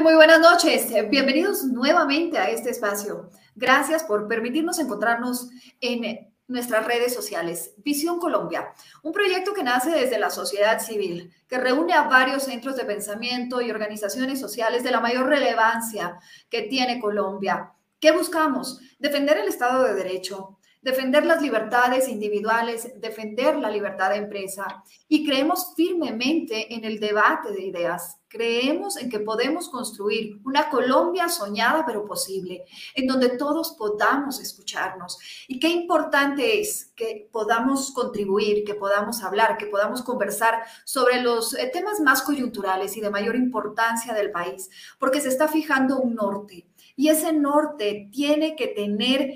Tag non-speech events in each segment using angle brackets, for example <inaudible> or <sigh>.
Muy buenas noches. Bienvenidos nuevamente a este espacio. Gracias por permitirnos encontrarnos en nuestras redes sociales. Visión Colombia, un proyecto que nace desde la sociedad civil, que reúne a varios centros de pensamiento y organizaciones sociales de la mayor relevancia que tiene Colombia. ¿Qué buscamos? Defender el Estado de Derecho, defender las libertades individuales, defender la libertad de empresa y creemos firmemente en el debate de ideas. Creemos en que podemos construir una Colombia soñada pero posible, en donde todos podamos escucharnos. Y qué importante es que podamos contribuir, que podamos hablar, que podamos conversar sobre los eh, temas más coyunturales y de mayor importancia del país, porque se está fijando un norte. Y ese norte tiene que tener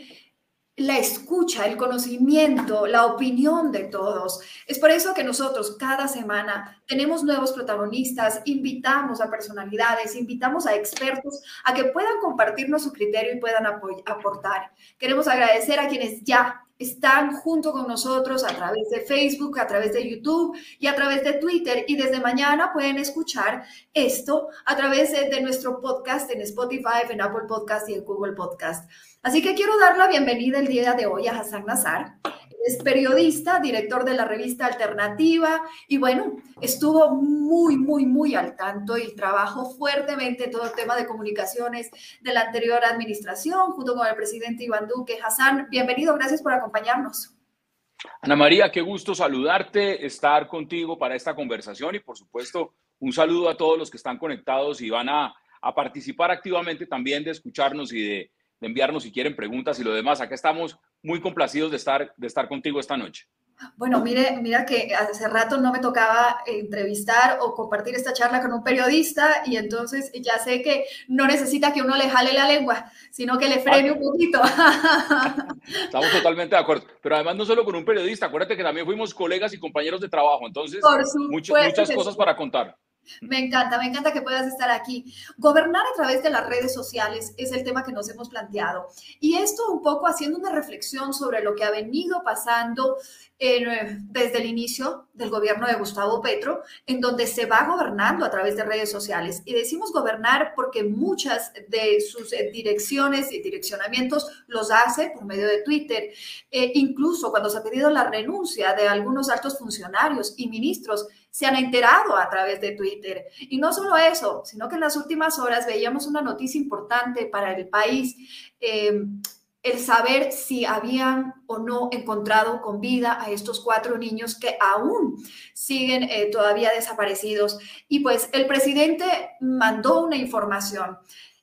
la escucha, el conocimiento, la opinión de todos. Es por eso que nosotros cada semana tenemos nuevos protagonistas, invitamos a personalidades, invitamos a expertos a que puedan compartirnos su criterio y puedan aportar. Queremos agradecer a quienes ya están junto con nosotros a través de Facebook, a través de YouTube y a través de Twitter. Y desde mañana pueden escuchar esto a través de, nuestro podcast en Spotify, en Apple Podcast y en Google Podcast. Así que quiero dar la bienvenida el día de hoy a Hassan Nazar. Es periodista, director de la revista Alternativa y bueno, estuvo muy, muy, muy al tanto y trabajó fuertemente todo el tema de comunicaciones de la anterior administración junto con el presidente Iván Duque. Hassan, bienvenido, gracias por acompañarnos. Ana María, qué gusto saludarte, estar contigo para esta conversación y por supuesto un saludo a todos los que están conectados y van a, a participar activamente también de escucharnos y de de enviarnos si quieren preguntas y lo demás. Acá estamos muy complacidos de estar, de estar contigo esta noche. Bueno, mire, mira que hace rato no me tocaba entrevistar o compartir esta charla con un periodista y entonces ya sé que no necesita que uno le jale la lengua, sino que le frene un poquito. <laughs> Estamos totalmente de acuerdo. Pero además no solo con un periodista, acuérdate que también fuimos colegas y compañeros de trabajo, entonces muchas cosas para contar. Me encanta, me encanta que puedas estar aquí. Gobernar a través de las redes sociales es el tema que nos hemos planteado. Y esto un poco haciendo una reflexión sobre lo que ha venido pasando eh, desde el inicio del gobierno de Gustavo Petro, en donde se va gobernando a través de redes sociales. Y decimos gobernar porque muchas de sus eh, direcciones y direccionamientos los hace por medio de Twitter. Eh, incluso cuando se ha pedido la renuncia de algunos altos funcionarios y ministros, se han enterado a través de Twitter. Y no solo eso, sino que en las últimas horas veíamos una noticia importante para el país el saber si habían o no encontrado con vida a estos cuatro niños que aún siguen eh, todavía desaparecidos. Y pues el presidente mandó una información.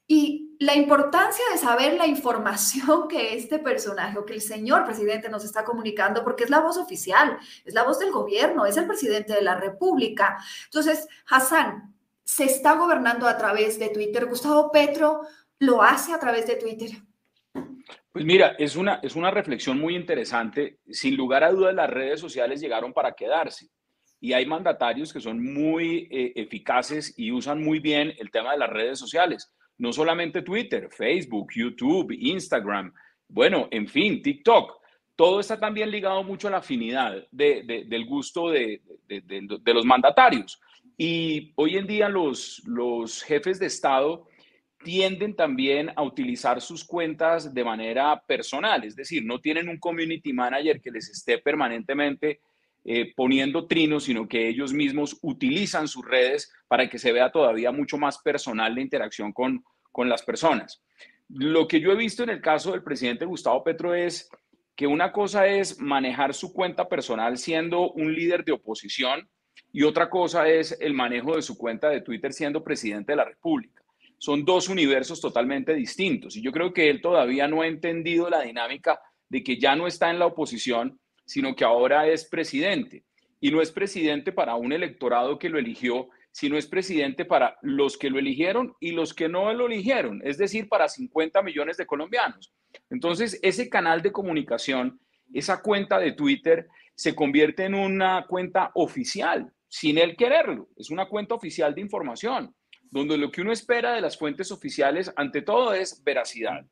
Y la importancia de saber la información que este personaje o que el señor presidente nos está comunicando, porque es la voz oficial, es la voz del gobierno, es el presidente de la República. Entonces, Hassan, se está gobernando a través de Twitter. Gustavo Petro lo hace a través de Twitter. Pues mira, es una, es una reflexión muy interesante. Sin lugar a dudas, las redes sociales llegaron para quedarse. Y hay mandatarios que son muy eh, eficaces y usan muy bien el tema de las redes sociales. No solamente Twitter, Facebook, YouTube, Instagram, bueno, en fin, TikTok. Todo está también ligado mucho a la afinidad del gusto de, de, los mandatarios. Y hoy en día los, los jefes de Estado tienden también a utilizar sus cuentas de manera personal, es decir, no tienen un community manager que les esté permanentemente eh, poniendo trinos, sino que ellos mismos utilizan sus redes para que se vea todavía mucho más personal la interacción con, con las personas. Lo que yo he visto en el caso del presidente Gustavo Petro es que una cosa es manejar su cuenta personal siendo un líder de oposición y otra cosa es el manejo de su cuenta de Twitter siendo presidente de la República son dos universos totalmente distintos. Y yo creo que él todavía no ha entendido la dinámica de que ya no está en la oposición, sino que ahora es presidente. Y no es presidente para un electorado que lo eligió, sino es presidente para los que lo eligieron y los que no lo eligieron, es decir, para 50 millones de colombianos. Entonces, ese canal de comunicación, esa cuenta de Twitter, se convierte en una cuenta oficial, sin él quererlo. Es una cuenta oficial de información donde lo que uno espera de las fuentes oficiales, ante todo, es veracidad.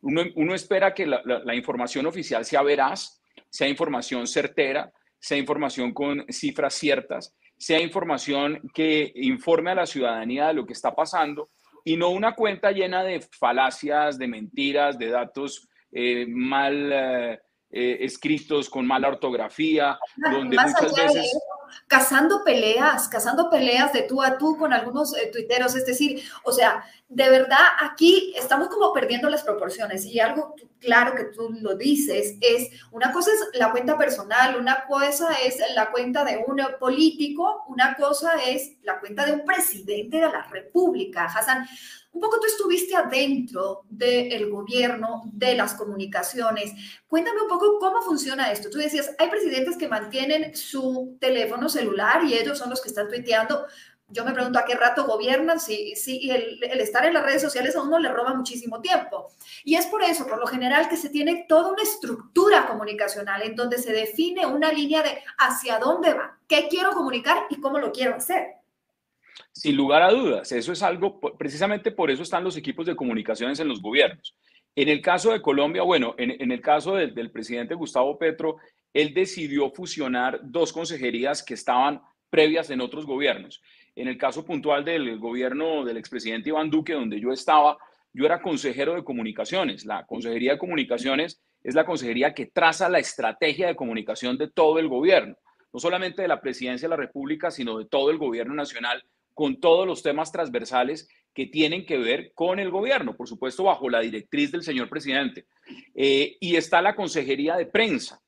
Uno, espera que la, información oficial sea veraz, sea información certera, sea información con cifras ciertas. sea información que informe a la ciudadanía de lo que está pasando y no una cuenta llena de falacias, de mentiras, de datos eh, mal eh, eh, escritos, con mala ortografía, donde muchas veces cazando peleas, cazando peleas de tú a tú con algunos eh, tuiteros. Es decir, o sea, de verdad aquí estamos como perdiendo las proporciones y algo claro que tú lo dices es, una cosa es la cuenta personal, una cosa es la cuenta de un político, una cosa es la cuenta de un presidente de la República. Hassan, un poco tú estuviste adentro del gobierno, de las comunicaciones. Cuéntame un poco cómo funciona esto. Tú decías, hay presidentes que mantienen su teléfono celular y ellos son los que están tuiteando. Yo me pregunto a qué rato gobiernan, si, si el, estar en las redes sociales a uno le roba muchísimo tiempo. Y es por eso, por lo general, que se tiene toda una estructura comunicacional en donde se define una línea de hacia dónde va, qué quiero comunicar y cómo lo quiero hacer. Sin lugar a dudas, eso es algo, precisamente por eso están los equipos de comunicaciones en los gobiernos. En el caso de Colombia, bueno, en, el caso del, presidente Gustavo Petro, él decidió fusionar dos consejerías que estaban previas en otros gobiernos. En el caso puntual del gobierno del expresidente Iván Duque, donde yo estaba, yo era consejero de comunicaciones. La consejería de comunicaciones es la consejería que traza la estrategia de comunicación de todo el gobierno, no solamente de la presidencia de la República, sino de todo el gobierno nacional con todos los temas transversales que tienen que ver con el gobierno, por supuesto, bajo la directriz del señor presidente. Eh, y está la Consejería de Prensa,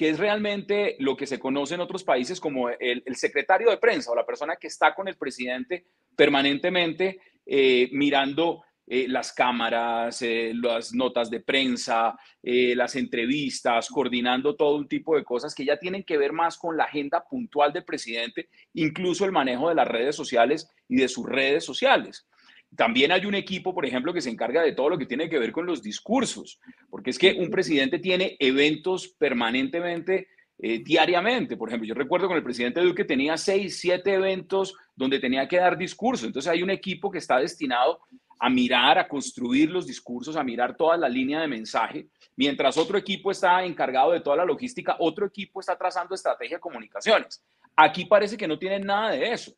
que es realmente lo que se conoce en otros países como el, secretario de prensa o la persona que está con el presidente permanentemente eh, mirando eh, las cámaras, eh, las notas de prensa, las entrevistas, coordinando todo un tipo de cosas que ya tienen que ver más con la agenda puntual del presidente, incluso el manejo de las redes sociales y de sus redes sociales. También hay un equipo, por ejemplo, que se encarga de todo lo que tiene que ver con los discursos, porque es que un presidente tiene eventos permanentemente, diariamente. Por ejemplo, yo recuerdo con el presidente Duque tenía seis, siete eventos donde tenía que dar discursos. Entonces hay un equipo que está destinado a mirar, a construir los discursos, a mirar toda la línea de mensaje, mientras otro equipo está encargado de toda la logística, otro equipo está trazando estrategia de comunicaciones. Aquí parece que no tienen nada de eso.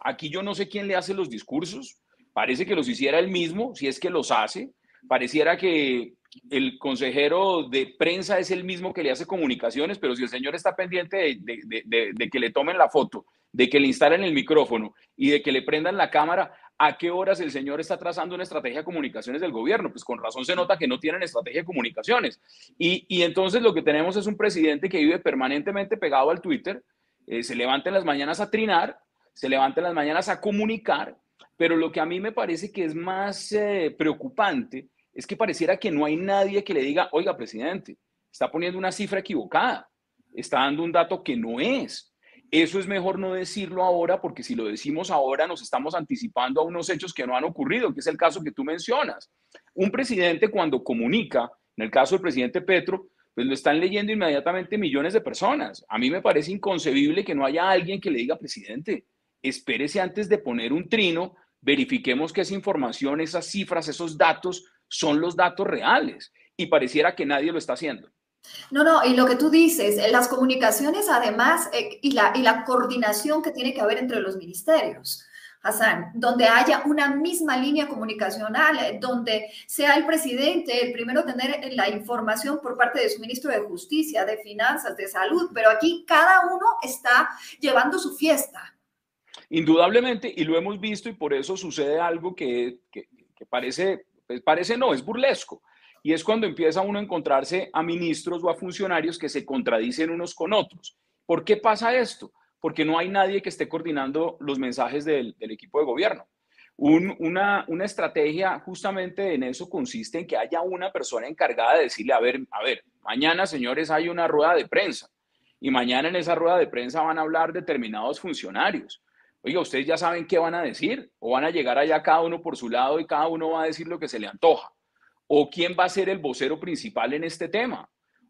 Aquí yo no sé quién le hace los discursos, parece que los hiciera él mismo, si es que los hace, pareciera que el consejero de prensa es el mismo que le hace comunicaciones, pero si el señor está pendiente de, que le tomen la foto, de que le instalen el micrófono y de que le prendan la cámara, ¿a qué horas el señor está trazando una estrategia de comunicaciones del gobierno? Pues con razón se nota que no tienen estrategia de comunicaciones. Y, entonces lo que tenemos es un presidente que vive permanentemente pegado al Twitter, eh, se levanta en las mañanas a trinar, se levanta en las mañanas a comunicar, pero lo que a mí me parece que es más eh, preocupante es que pareciera que no hay nadie que le diga, oiga, presidente, está poniendo una cifra equivocada, está dando un dato que no es. Eso es mejor no decirlo ahora porque si lo decimos ahora nos estamos anticipando a unos hechos que no han ocurrido, que es el caso que tú mencionas. Un presidente cuando comunica, en el caso del presidente Petro, pues lo están leyendo inmediatamente millones de personas. A mí me parece inconcebible que no haya alguien que le diga, presidente, espérese antes de poner un trino, verifiquemos que esa información, esas cifras, esos datos son los datos reales. Y pareciera que nadie lo está haciendo. No, no, y lo que tú dices, eh, las comunicaciones además eh, y, la, y la coordinación que tiene que haber entre los ministerios. Hassan, donde haya una misma línea comunicacional, eh, donde sea el presidente el primero tener la información por parte de su ministro de Justicia, de Finanzas, de Salud, pero aquí cada uno está llevando su fiesta. Indudablemente, y lo hemos visto y por eso sucede algo que, que, parece, pues parece no, es burlesco. Y es cuando empieza uno a encontrarse a ministros o a funcionarios que se contradicen unos con otros. ¿Por qué pasa esto? Porque no hay nadie que esté coordinando los mensajes del, equipo de gobierno. una, una, estrategia justamente en eso consiste en que haya una persona encargada de decirle, a ver, a ver, mañana, señores, hay una rueda de prensa y mañana en esa rueda de prensa van a hablar determinados funcionarios. Oiga, ustedes ya saben qué van a decir o van a llegar allá cada uno por su lado y cada uno va a decir lo que se le antoja o quién va a ser el vocero principal en este tema,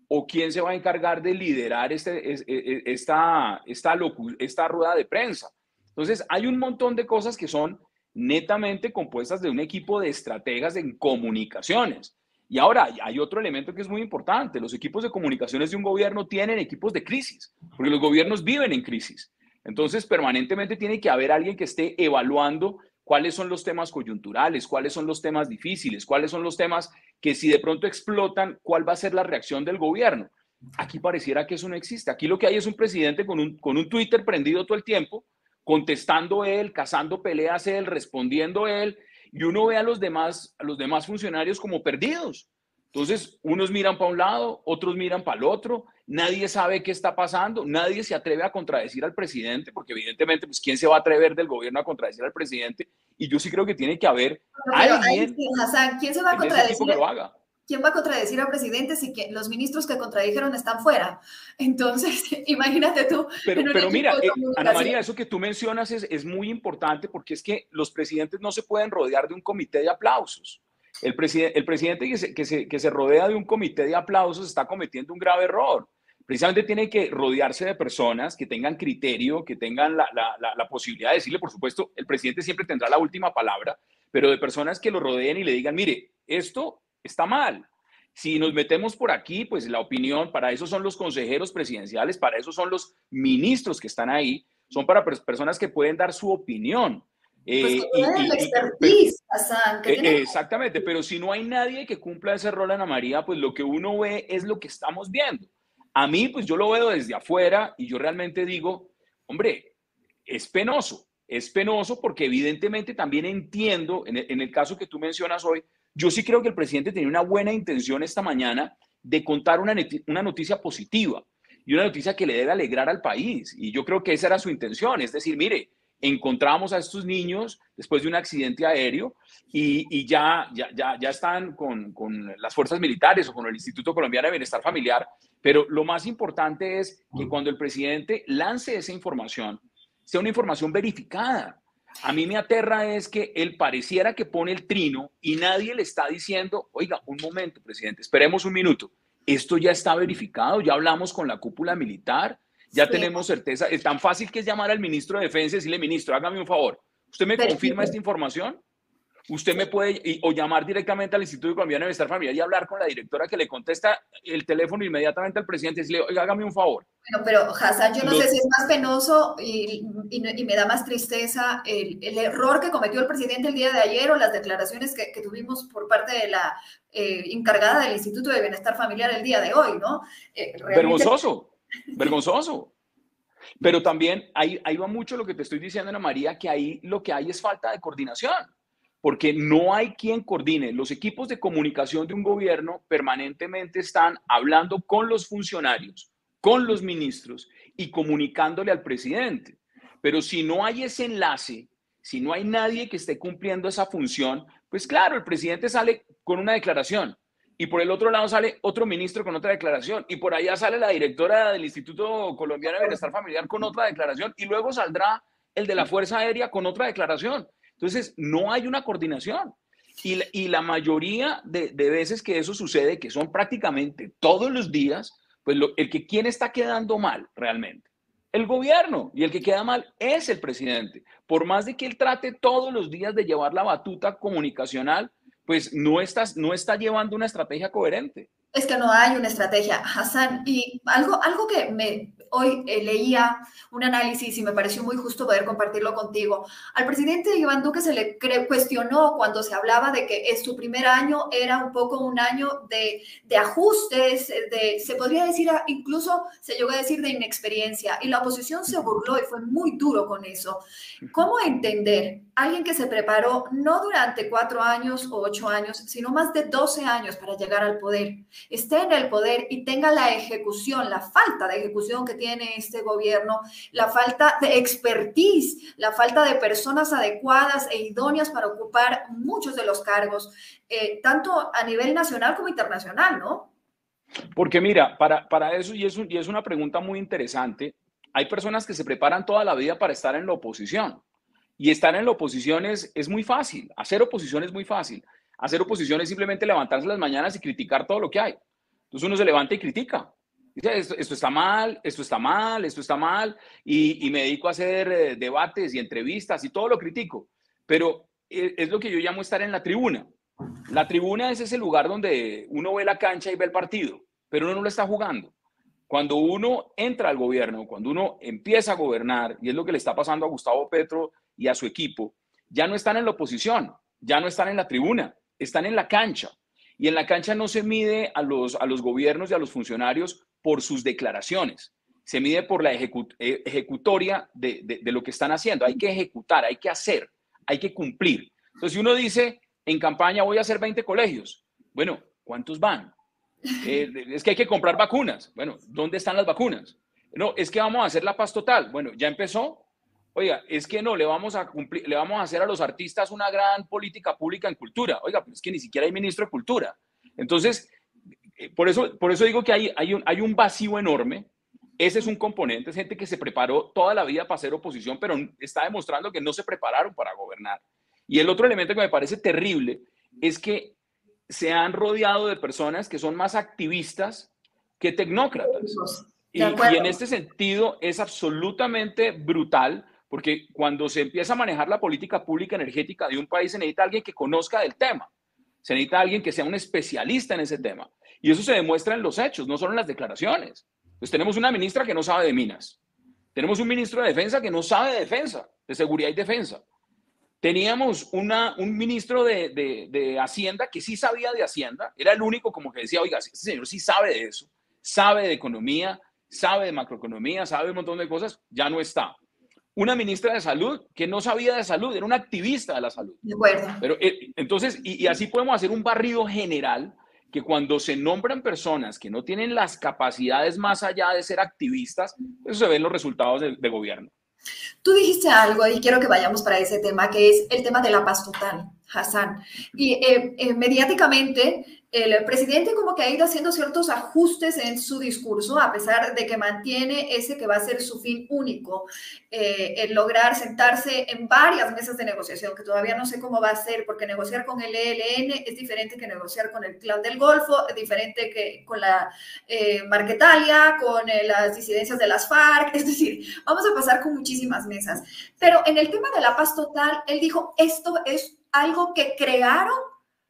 o quién se va a encargar de liderar este, e, e, esta, esta, esta rueda de prensa. Entonces, hay un montón de cosas que son netamente compuestas de un equipo de estrategas en comunicaciones. Y ahora hay otro elemento que es muy importante. Los equipos de comunicaciones de un gobierno tienen equipos de crisis, porque los gobiernos viven en crisis. Entonces, permanentemente tiene que haber alguien que esté evaluando cuáles son los temas coyunturales, cuáles son los temas difíciles, cuáles son los temas que si de pronto explotan, cuál va a ser la reacción del gobierno. Aquí pareciera que eso no existe. Aquí lo que hay es un presidente con un, con un Twitter prendido todo el tiempo, contestando él, cazando peleas él, respondiendo él, y uno ve a los demás, a los demás funcionarios como perdidos. Entonces, unos miran para un lado, otros miran para el otro, nadie sabe qué está pasando, nadie se atreve a contradecir al presidente, porque evidentemente, pues, ¿quién se va a atrever del gobierno a contradecir al presidente? Y yo sí creo que tiene que haber alguien ¿quién se va a contradecir? Que lo haga. ¿quién va a contradecir al presidente si que los ministros que contradijeron están fuera? Entonces, <laughs> imagínate tú. Pero, pero mira, eh, Ana María, eso que tú mencionas es, es, muy importante porque es que los presidentes no se pueden rodear de un comité de aplausos. El, presidente, el presidente que se, que, se, que se rodea de un comité de aplausos está cometiendo un grave error. Precisamente tiene que rodearse de personas que tengan criterio, que tengan la, la, la, la posibilidad de decirle, por supuesto, el presidente siempre tendrá la última palabra, pero de personas que lo rodeen y le digan, mire, esto está mal. Si nos metemos por aquí, pues la opinión, para eso son los consejeros presidenciales, para eso son los ministros que están ahí, son para personas que pueden dar su opinión. Pues eh, eh, exactamente, pero si no hay nadie que cumpla ese rol, Ana María, pues lo que uno ve es lo que estamos viendo. A mí, pues yo lo veo desde afuera y yo realmente digo, hombre, es penoso, es penoso porque evidentemente también entiendo, en en el caso que tú mencionas hoy, yo sí creo que el presidente tenía una buena intención esta mañana de contar una, una noticia positiva y una noticia que le debe alegrar al país. Y yo creo que esa era su intención, es decir, mire, encontramos a estos niños después de un accidente aéreo y, ya, ya, ya, ya, están con, con, las fuerzas militares o con el Instituto Colombiano de Bienestar Familiar, pero lo más importante es que cuando el presidente lance esa información, sea una información verificada, a mí me aterra es que él pareciera que pone el trino y nadie le está diciendo, oiga, un momento, presidente, esperemos un minuto. Esto ya está verificado, ya hablamos con la cúpula militar, ya tenemos certeza. Es tan fácil que es llamar al ministro de Defensa y decirle, ministro, hágame un favor. ¿Usted me confirma esta información? usted me puede o llamar directamente al Instituto Colombiano de Bienestar Familiar y hablar con la directora que le contesta el teléfono inmediatamente al presidente y decirle, oiga, hágame un favor. Bueno, pero Hassan, yo no sé si es más penoso y, y, me da más tristeza el, el, error que cometió el presidente el día de ayer o las declaraciones que, que tuvimos por parte de la eh, encargada del Instituto de Bienestar Familiar el día de hoy, ¿no? Eh, Vergonzoso, vergonzoso. Pero también ahí, ahí va mucho lo que te estoy diciendo, Ana María, que ahí lo que hay es falta de coordinación porque no hay quien coordine. Los equipos de comunicación de un gobierno permanentemente están hablando con los funcionarios, con los ministros y comunicándole al presidente. Pero si no hay ese enlace, si no hay nadie que esté cumpliendo esa función, pues claro, el presidente sale con una declaración y por el otro lado sale otro ministro con otra declaración y por allá sale la directora del Instituto Colombiano de Bienestar Familiar con otra declaración y luego saldrá el de la Fuerza Aérea con otra declaración. Entonces, no hay una coordinación. Y, y la mayoría de, de, veces que eso sucede, que son prácticamente todos los días, pues el que quién está quedando mal realmente. El gobierno y el que queda mal es el presidente. Por más de que él trate todos los días de llevar la batuta comunicacional, pues no, estás, no está llevando una estrategia coherente. Es que no hay una estrategia, Hassan. Y algo, algo que me, hoy eh, leía un análisis y me pareció muy justo poder compartirlo contigo. Al presidente Iván Duque se le cuestionó cuando se hablaba de que su primer año era un poco un año de, de ajustes, de, se podría decir, incluso se llegó a decir de inexperiencia. Y la oposición se burló y fue muy duro con eso. ¿Cómo entender alguien que se preparó no durante cuatro años o ocho años, sino más de 12 años para llegar al poder, esté en el poder y tenga la ejecución, la falta de ejecución que tiene este gobierno, la falta de expertise, la falta de personas adecuadas e idóneas para ocupar muchos de los cargos, eh, tanto a nivel nacional como internacional, ¿no? Porque mira, para, para eso, y es, y es una pregunta muy interesante, hay personas que se preparan toda la vida para estar en la oposición. Y estar en la oposición es, es muy fácil, hacer oposición es muy fácil. Hacer oposición es simplemente levantarse las mañanas y criticar todo lo que hay. Entonces uno se levanta y critica. Esto, está mal, esto está mal, esto está mal, y, me dedico a hacer eh, debates y entrevistas y todo lo critico. Pero es, es lo que yo llamo estar en la tribuna. La tribuna es ese lugar donde uno ve la cancha y ve el partido, pero uno no lo está jugando. Cuando uno entra al gobierno, cuando uno empieza a gobernar, y es lo que le está pasando a Gustavo Petro y a su equipo, ya no están en la oposición, ya no están en la tribuna, están en la cancha. Y en la cancha no se mide a los, a los gobiernos y a los funcionarios por sus declaraciones, se mide por la eh, ejecutoria de, de, lo que están haciendo. Hay que ejecutar, hay que hacer, hay que cumplir. Entonces, si uno dice en campaña voy a hacer 20 colegios, bueno, ¿cuántos van? Eh, es que hay que comprar vacunas. Bueno, ¿dónde están las vacunas? No, es que vamos a hacer la paz total. Bueno, ya empezó. Oiga, es que no, le vamos a cumplir, le vamos a hacer a los artistas una gran política pública en cultura. Oiga, pues es que ni siquiera hay ministro de cultura. Entonces, eh, por eso, por eso digo que hay, hay, un, hay un vacío enorme. Ese es un componente, es gente que se preparó toda la vida para hacer oposición, pero está demostrando que no se prepararon para gobernar. Y el otro elemento que me parece terrible es que se han rodeado de personas que son más activistas que tecnócratas. Y, en este sentido es absolutamente brutal porque cuando se empieza a manejar la política pública energética de un país se necesita alguien que conozca del tema, se necesita alguien que sea un especialista en ese tema. Y eso se demuestra en los hechos, no solo en las declaraciones. Pues tenemos una ministra que no sabe de minas, tenemos un ministro de defensa que no sabe de defensa, de seguridad y defensa. Teníamos una, un ministro de, Hacienda que sí sabía de Hacienda, era el único como que decía, oiga, este señor sí sabe de eso, sabe de economía, sabe de macroeconomía, sabe un montón de cosas, ya no está. Una ministra de salud que no sabía de salud, era una activista de la salud. De acuerdo. Pero eh, entonces, y, y así podemos hacer un barrido general que cuando se nombran personas que no tienen las capacidades más allá de ser activistas, eso se ve en los resultados de gobierno. Tú dijiste algo y quiero que vayamos para ese tema, que es el tema de la paz total, Hassan. Y eh, eh, mediáticamente el presidente como que ha ido haciendo ciertos ajustes en su discurso, a pesar de que mantiene ese que va a ser su fin único, eh, el lograr sentarse en varias mesas de negociación, que todavía no sé cómo va a ser, porque negociar con el ELN es diferente que negociar con el Clan del Golfo, es diferente que con la eh, Marquetalia, con eh, las disidencias de las FARC, <laughs> es decir, vamos a pasar con muchísimas mesas. Pero en el tema de la paz total, él dijo, esto es algo que crearon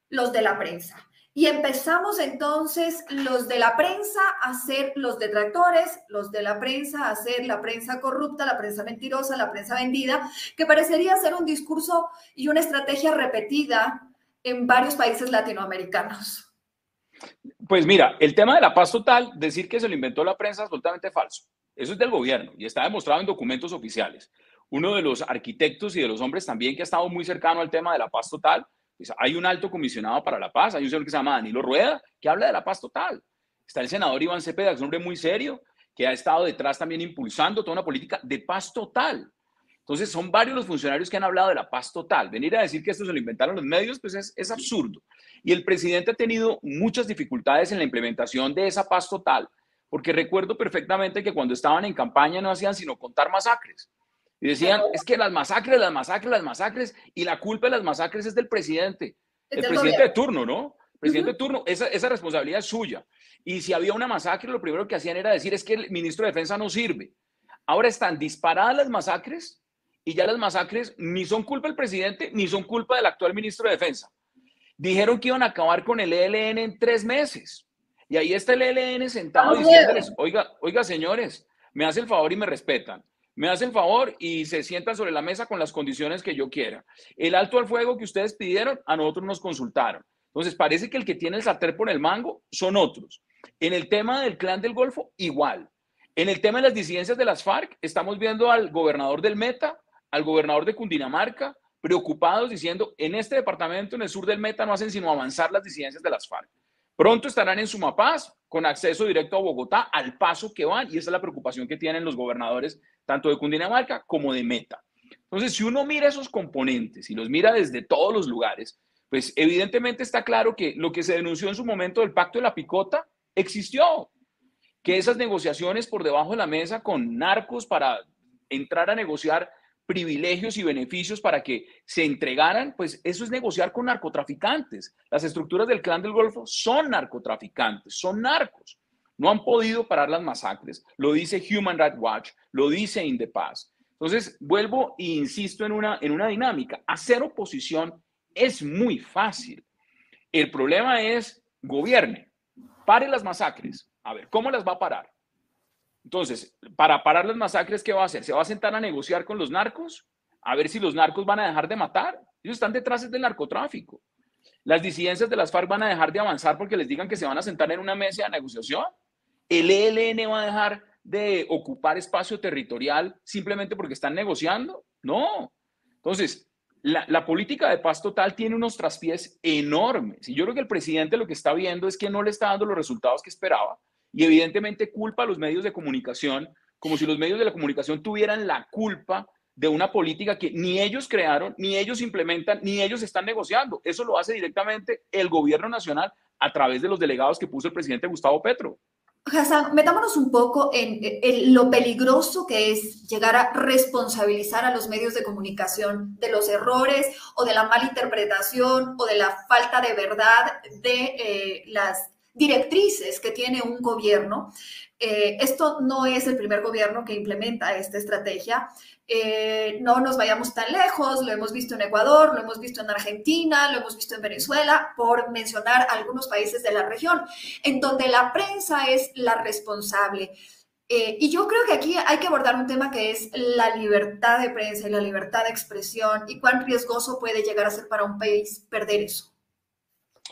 los de la prensa y empezamos entonces los de la prensa a ser los detractores, los de la prensa a ser la prensa corrupta, la prensa mentirosa, la prensa vendida, que parecería ser un discurso y una estrategia repetida en varios países latinoamericanos. Pues mira, el tema de la paz total, decir que se lo inventó la prensa es absolutamente falso. Eso es del gobierno y está demostrado en documentos oficiales. Uno de los arquitectos y de los hombres también que ha estado muy cercano al tema de la paz total pues, hay un alto comisionado para la paz, hay un señor que se llama Danilo Rueda, que habla de la paz total. Está el senador Iván Cepeda, que es un hombre muy serio, que ha estado detrás también impulsando toda una política de paz total. Entonces, son varios los funcionarios que han hablado de la paz total. Venir a decir que esto se lo inventaron los medios, pues es, es absurdo. Y el presidente ha tenido muchas dificultades en la implementación de esa paz total, porque recuerdo perfectamente que cuando estaban en campaña no hacían sino contar masacres. Y decían, es que las masacres, las masacres, las masacres, y la culpa de las masacres es del presidente, el presidente de turno, ¿no? Presidente de turno, esa, esa responsabilidad es suya. Y si había una masacre, lo primero que hacían era decir, es que el ministro de Defensa no sirve. Ahora están disparadas las masacres y ya las masacres ni son culpa del presidente ni son culpa del actual ministro de Defensa. Dijeron que iban a acabar con el ELN en tres meses. Y ahí está el ELN sentado diciéndoles, oiga, oiga, señores, me hace el favor y me respetan me hacen favor y se sientan sobre la mesa con las condiciones que yo quiera. El alto al fuego que ustedes pidieron, a nosotros nos consultaron. Entonces, parece que el que tiene el sartén por el mango son otros. En el tema del clan del Golfo, igual. En el tema de las disidencias de las FARC, estamos viendo al gobernador del Meta, al gobernador de Cundinamarca, preocupados diciendo, en este departamento, en el sur del Meta, no hacen sino avanzar las disidencias de las FARC. Pronto estarán en Sumapaz, con acceso directo a Bogotá, al paso que van, y esa es la preocupación que tienen los gobernadores tanto de Cundinamarca como de Meta. Entonces, si uno mira esos componentes y los mira desde todos los lugares, pues evidentemente está claro que lo que se denunció en su momento del pacto de la picota existió, que esas negociaciones por debajo de la mesa con narcos para entrar a negociar privilegios y beneficios para que se entregaran, pues eso es negociar con narcotraficantes. Las estructuras del clan del Golfo son narcotraficantes, son narcos no han podido parar las masacres. Lo dice Human Rights Watch, lo dice In the. Entonces, vuelvo e insisto en una, en una dinámica. Hacer oposición es muy fácil. El problema es gobierne, pare las masacres. A ver, ¿cómo las va a parar? Entonces, para parar las masacres, ¿qué va a hacer? ¿Se va a sentar a negociar con los narcos? A ver si los narcos van a dejar de matar. Ellos están detrás del narcotráfico. Las disidencias de las FARC van a dejar de avanzar porque les digan que se van a sentar en una mesa de negociación. El ELN va a dejar de ocupar espacio territorial simplemente porque están negociando. No. Entonces, la, la, política de paz total tiene unos traspiés enormes. Y yo creo que el presidente lo que está viendo es que no le está dando los resultados que esperaba. Y evidentemente culpa a los medios de comunicación, como si los medios de la comunicación tuvieran la culpa de una política que ni ellos crearon, ni ellos implementan, ni ellos están negociando. Eso lo hace directamente el gobierno nacional a través de los delegados que puso el presidente Gustavo Petro. Hassan, metámonos un poco en, lo peligroso que es llegar a responsabilizar a los medios de comunicación de los errores o de la mala interpretación o de la falta de verdad de eh, las directrices que tiene un gobierno. Eh, esto no es el primer gobierno que implementa esta estrategia. Eh, no nos vayamos tan lejos, lo hemos visto en Ecuador, lo hemos visto en Argentina, lo hemos visto en Venezuela, por mencionar algunos países de la región, en donde la prensa es la responsable. Eh, y yo creo que aquí hay que abordar un tema que es la libertad de prensa y la libertad de expresión y cuán riesgoso puede llegar a ser para un país perder eso.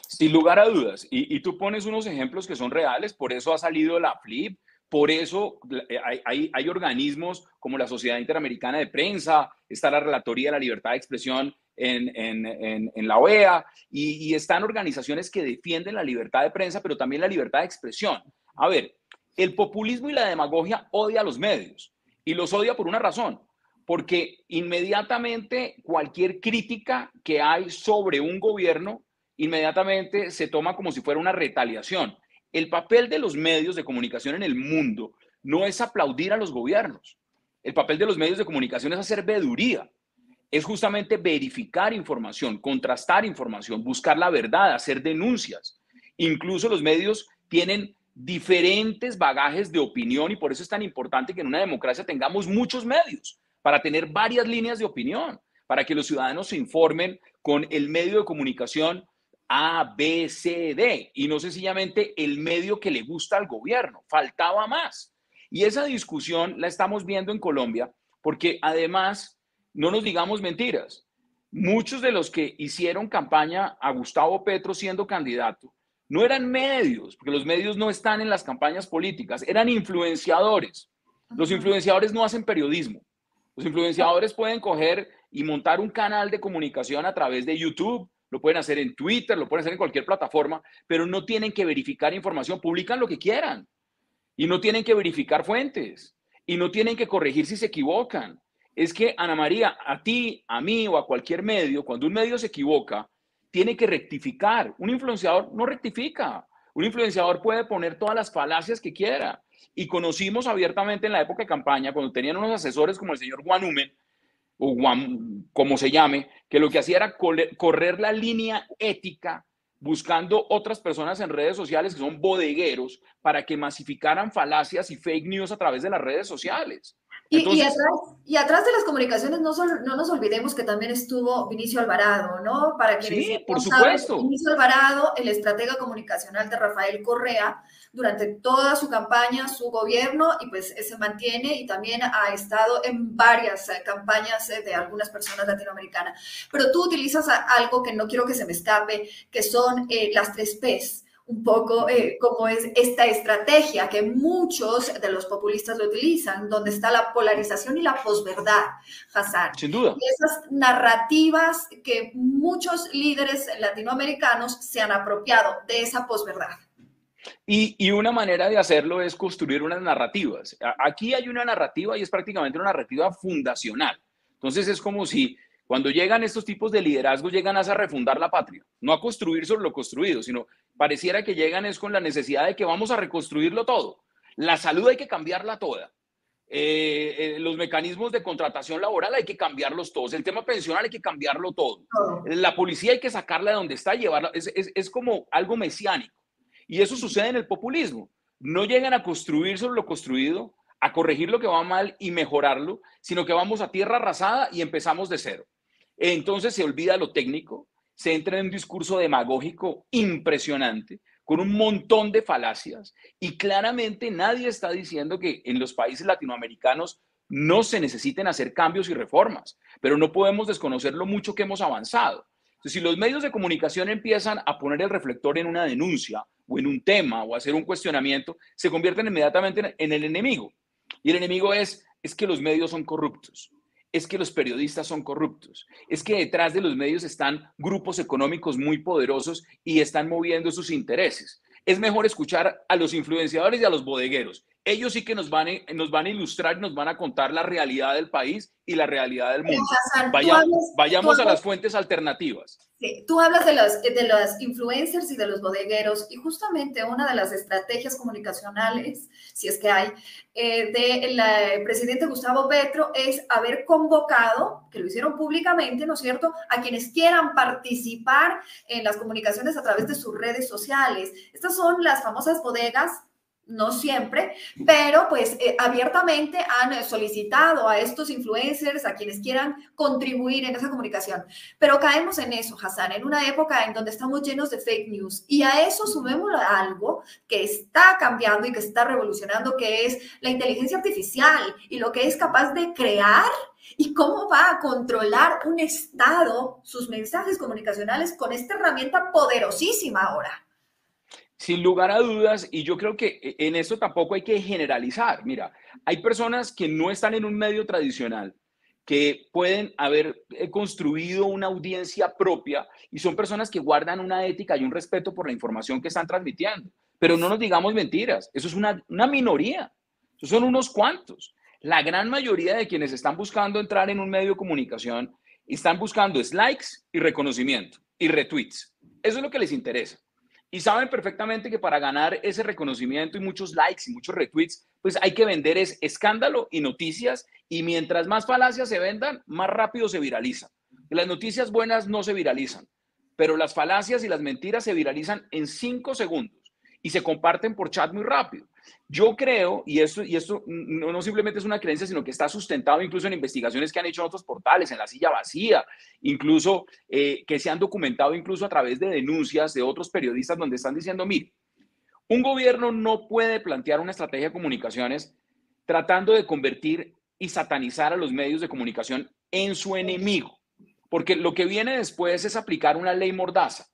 Sin lugar a dudas. Y, tú pones unos ejemplos que son reales, por eso ha salido la FLIP, por eso eh, hay, hay, organismos como la Sociedad Interamericana de Prensa, está la Relatoría de la Libertad de Expresión en, en, en, la OEA y, y, están organizaciones que defienden la libertad de prensa, pero también la libertad de expresión. A ver, el populismo y la demagogia odia a los medios y los odia por una razón, porque inmediatamente cualquier crítica que hay sobre un gobierno, inmediatamente se toma como si fuera una retaliación. El papel de los medios de comunicación en el mundo no es aplaudir a los gobiernos. El papel de los medios de comunicación es hacer veduría. Es justamente verificar información, contrastar información, buscar la verdad, hacer denuncias. Incluso los medios tienen diferentes bagajes de opinión y por eso es tan importante que en una democracia tengamos muchos medios para tener varias líneas de opinión, para que los ciudadanos se informen con el medio de comunicación a, B, C, D, y no sencillamente el medio que le gusta al gobierno. Faltaba más. Y esa discusión la estamos viendo en Colombia, porque además, no nos digamos mentiras, muchos de los que hicieron campaña a Gustavo Petro siendo candidato, no eran medios, porque los medios no están en las campañas políticas, eran influenciadores. Los influenciadores no hacen periodismo. Los influenciadores pueden coger y montar un canal de comunicación a través de YouTube, lo pueden hacer en Twitter, lo pueden hacer en cualquier plataforma, pero no tienen que verificar información, publican lo que quieran y no tienen que verificar fuentes y no tienen que corregir si se equivocan. Es que, Ana María, a ti, a mí o a cualquier medio, cuando un medio se equivoca, tiene que rectificar. Un influenciador no rectifica. Un influenciador puede poner todas las falacias que quiera. Y conocimos abiertamente en la época de campaña, cuando tenían unos asesores como el señor Juan Humen, o como se llame, que lo que hacía era correr la línea ética buscando otras personas en redes sociales que son bodegueros para que masificaran falacias y fake news a través de las redes sociales. Y, y, atrás, de las comunicaciones, no, no nos olvidemos que también estuvo Vinicio Alvarado, ¿no? Para que sí, por supuesto. Vinicio Alvarado, el estratega comunicacional de Rafael Correa, durante toda su campaña, su gobierno, y pues se mantiene y también ha estado en varias eh, campañas eh, de algunas personas latinoamericanas. Pero tú utilizas algo que no quiero que se me escape, que son eh, las tres P's un poco eh, como es esta estrategia que muchos de los populistas lo utilizan, donde está la polarización y la posverdad, Hassan. Sin duda. Y esas narrativas que muchos líderes latinoamericanos se han apropiado de esa posverdad. Y, y, una manera de hacerlo es construir unas narrativas. Aquí hay una narrativa y es prácticamente una narrativa fundacional. Entonces es como si cuando llegan estos tipos de liderazgo, llegan a refundar la patria, no a construir sobre lo construido, sino pareciera que llegan es con la necesidad de que vamos a reconstruirlo todo. La salud hay que cambiarla toda. Eh, eh, los mecanismos de contratación laboral hay que cambiarlos todos. El tema pensional hay que cambiarlo todo. La policía hay que sacarla de donde está llevarla. Es, es como algo mesiánico. Y eso sucede en el populismo. No llegan a construir sobre lo construido, a corregir lo que va mal y mejorarlo, sino que vamos a tierra arrasada y empezamos de cero. Entonces se olvida lo técnico, se entra en un discurso demagógico impresionante, con un montón de falacias y claramente nadie está diciendo que en los países latinoamericanos no se necesiten hacer cambios y reformas, pero no podemos desconocer lo mucho que hemos avanzado. Si los medios de comunicación empiezan a poner el reflector en una denuncia o en un tema o hacer un cuestionamiento, se convierten inmediatamente en el enemigo. Y el enemigo es, es que los medios son corruptos, es que los periodistas son corruptos, es que detrás de los medios están grupos económicos muy poderosos y están moviendo sus intereses. Es mejor escuchar a los influenciadores y a los bodegueros ellos sí que nos van, a, nos van a ilustrar, nos van a contar la realidad del país y la realidad del mundo. vayamos a las fuentes alternativas. Tú hablas de los, de los influencers y de los bodegueros y justamente una de las estrategias comunicacionales, si es que hay, eh, del presidente Gustavo Petro es haber convocado, que lo hicieron públicamente, ¿no es cierto?, a quienes quieran participar en las comunicaciones a través de sus redes sociales. Estas son las famosas bodegas no siempre, pero pues eh, abiertamente han solicitado a estos influencers, a quienes quieran contribuir en esa comunicación. Pero caemos en eso, Hassan, en una época en donde estamos llenos de fake news y a eso sumemos algo que está cambiando y que está revolucionando, que es la inteligencia artificial y lo que es capaz de crear y cómo va a controlar un Estado sus mensajes comunicacionales con esta herramienta poderosísima ahora. Sin lugar a dudas, y yo creo que e, en esto tampoco hay que generalizar. Mira, hay personas que no están en un medio tradicional, que pueden haber eh, construido una audiencia propia y son personas que guardan una ética y un respeto por la información que están transmitiendo. Pero no nos digamos mentiras, eso es una, una minoría, eso son unos cuantos. La gran mayoría de quienes están buscando entrar en un medio de comunicación están buscando likes y reconocimiento y retweets. Eso es lo que les interesa. Y saben perfectamente que para ganar ese reconocimiento y muchos likes y muchos retweets, pues hay que vender es escándalo y noticias. Y mientras más falacias se vendan, más rápido se viralizan. Las noticias buenas no se viralizan, pero las falacias y las mentiras se viralizan en cinco segundos y se comparten por chat muy rápido. Yo creo, y esto, y esto no, simplemente es una creencia, sino que está sustentado incluso en investigaciones que han hecho en otros portales, en la silla vacía, incluso eh, que se han documentado incluso a través de denuncias de otros periodistas donde están diciendo, mire, un gobierno no puede plantear una estrategia de comunicaciones tratando de convertir y satanizar a los medios de comunicación en su enemigo, porque lo que viene después es aplicar una ley mordaza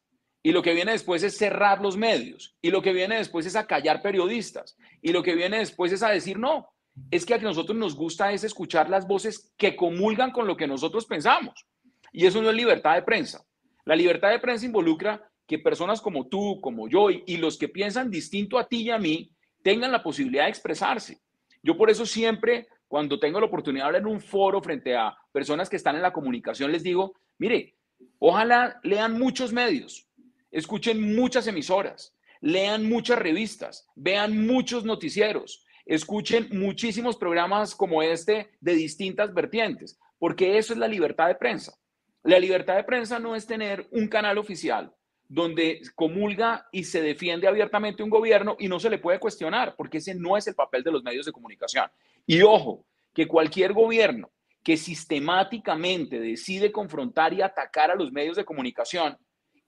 y lo que viene después es cerrar los medios. Y lo que viene después es a callar periodistas. Y lo que viene después es a decir, no, es que a nosotros nos gusta es escuchar las voces que comulgan con lo que nosotros pensamos. Y eso no es libertad de prensa. La libertad de prensa involucra que personas como tú, como yo y los que piensan distinto a ti y a mí tengan la posibilidad de expresarse. Yo por eso siempre, cuando tengo la oportunidad de hablar en un foro frente a personas que están en la comunicación, les digo, mire, ojalá lean muchos medios, escuchen muchas emisoras, lean muchas revistas, vean muchos noticieros, escuchen muchísimos programas como este de distintas vertientes, porque eso es la libertad de prensa. La libertad de prensa no es tener un canal oficial donde comulga y se defiende abiertamente un gobierno y no se le puede cuestionar, porque ese no es el papel de los medios de comunicación. Y ojo, que cualquier gobierno que sistemáticamente decide confrontar y atacar a los medios de comunicación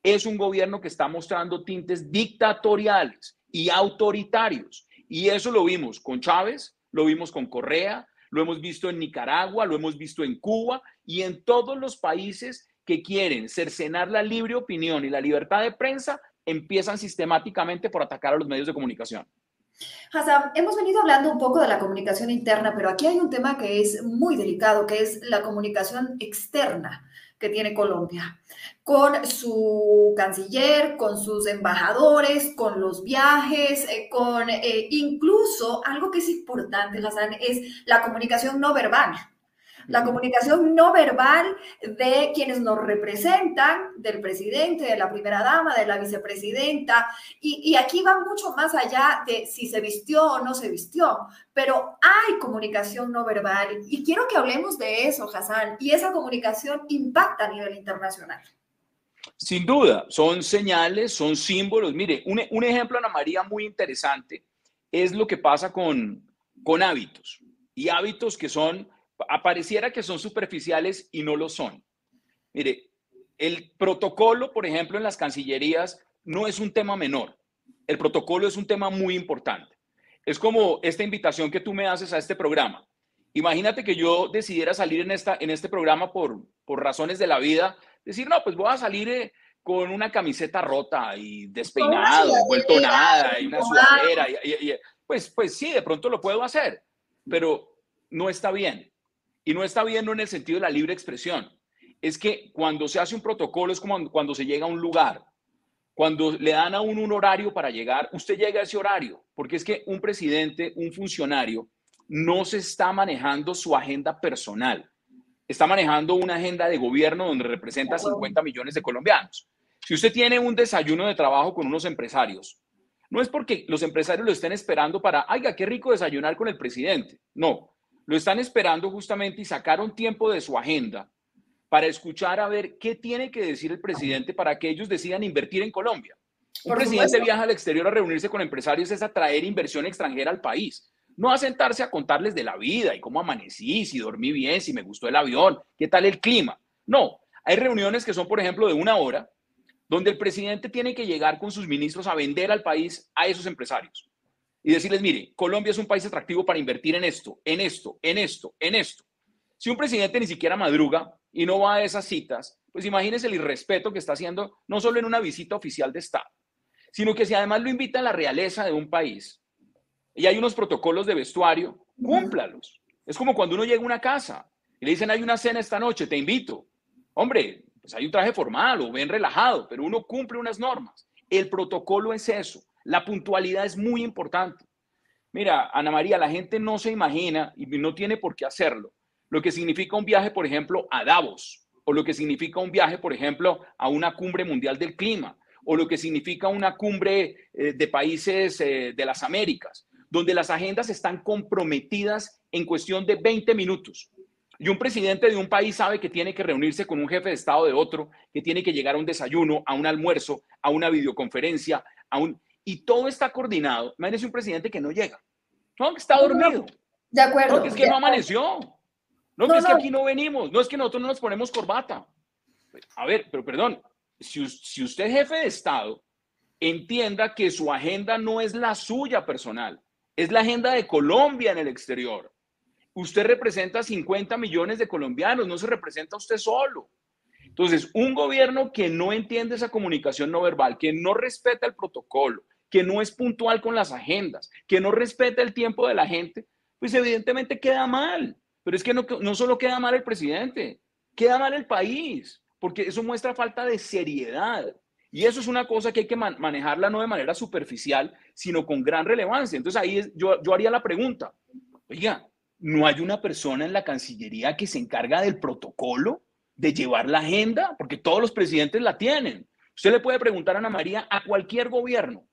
es un gobierno que está mostrando tintes dictatoriales y autoritarios. Y eso lo vimos con Chávez, lo vimos con Correa, lo hemos visto en Nicaragua, lo hemos visto en Cuba y en todos los países que quieren cercenar la libre opinión y la libertad de prensa, empiezan sistemáticamente por atacar a los medios de comunicación. Hassan, hemos venido hablando un poco de la comunicación interna, pero aquí hay un tema que es muy delicado, que es la comunicación externa tiene Colombia, con su canciller, con sus embajadores, con los viajes, eh, con eh, incluso algo que es importante, Hassan, es la comunicación no verbal la comunicación no verbal de quienes nos representan, del presidente, de la primera dama, de la vicepresidenta, y, aquí va mucho más allá de si se vistió o no se vistió, pero hay comunicación no verbal y quiero que hablemos de eso, Hassan, y esa comunicación impacta a nivel internacional. Sin duda, son señales, son símbolos. Mire, un, un ejemplo, Ana María, muy interesante es lo que pasa con, con hábitos y hábitos que son apareciera que son superficiales y no lo son. Mire, el protocolo, por ejemplo, en las cancillerías no es un tema menor. el protocolo es un tema muy importante. Es como esta invitación que tú me haces a este programa. Imagínate que yo decidiera salir en, esta, en este programa por, por razones de la vida, decir, no, pues voy a salir eh, con una camiseta rota y despeinado, vuelto nada, y una sudadera. pues, pues sí, de pronto lo puedo hacer, pero no está bien. Y no está bien no en el sentido de la libre expresión. Es que cuando se hace un protocolo es como cuando se llega a un lugar. Cuando le dan a uno un horario para llegar, usted llega a ese horario, porque es que un presidente, un funcionario, no se está manejando su agenda personal, está manejando una agenda de gobierno donde representa 50 millones de colombianos. Si usted tiene un desayuno de trabajo con unos empresarios, no es porque los empresarios lo estén esperando para, ¡ay, qué rico desayunar con el presidente. No, lo están esperando justamente y sacaron tiempo de su agenda para escuchar a ver qué tiene que decir el presidente para que ellos decidan invertir en Colombia. Un presidente viaja al exterior a reunirse con empresarios es atraer inversión extranjera al país, no a sentarse a contarles de la vida y cómo amanecí, si dormí bien, si me gustó el avión, qué tal el clima. No, hay reuniones que son, por ejemplo, de una hora, donde el presidente tiene que llegar con sus ministros a vender al país a esos empresarios y decirles, mire, Colombia es un país atractivo para invertir en esto, en esto, en esto, en esto. Si un presidente ni siquiera madruga, y no va a esas citas, pues imagínese el irrespeto que está haciendo no solo en una visita oficial de Estado, sino que si además lo invita a la realeza de un país y hay unos protocolos de vestuario, cúmplalos. Es como cuando uno llega a una casa y le dicen hay una cena esta noche, te invito. Hombre, pues hay un traje formal o ven relajado, pero uno cumple unas normas. El protocolo es eso. La puntualidad es muy importante. Mira, Ana María, la gente no se imagina y no tiene por qué hacerlo lo que significa un viaje, por ejemplo, a Davos, o lo que significa un viaje, por ejemplo, a una cumbre mundial del clima, o lo que significa una cumbre eh, de países eh, de las Américas, donde las agendas están comprometidas en cuestión de 20 minutos. Y un presidente de un país sabe que tiene que reunirse con un jefe de Estado de otro, que tiene que llegar a un desayuno, a un almuerzo, a una videoconferencia, a un... Y todo está coordinado. Imagínese un presidente que no llega. No, que está dormido. De acuerdo. No, es que no amaneció. No, es que aquí no venimos, no es que nosotros no nos ponemos corbata. A ver, pero perdón, si, si usted es jefe de Estado, entienda que su agenda no es la suya personal, es la agenda de Colombia en el exterior. Usted representa 50 millones de colombianos, no se representa usted solo. Entonces, un gobierno que no entiende esa comunicación no verbal, que no respeta el protocolo, que no es puntual con las agendas, que no respeta el tiempo de la gente, pues evidentemente queda mal. Pero es que no, solo queda mal el presidente, queda mal el país, porque eso muestra falta de seriedad. Y eso es una cosa que hay que manejarla no de manera superficial, sino con gran relevancia. Entonces ahí yo, yo haría la pregunta, oiga, ¿no hay una persona en la Cancillería que se encarga del protocolo, de llevar la agenda? Porque todos los presidentes la tienen. Usted le puede preguntar a Ana María a cualquier gobierno.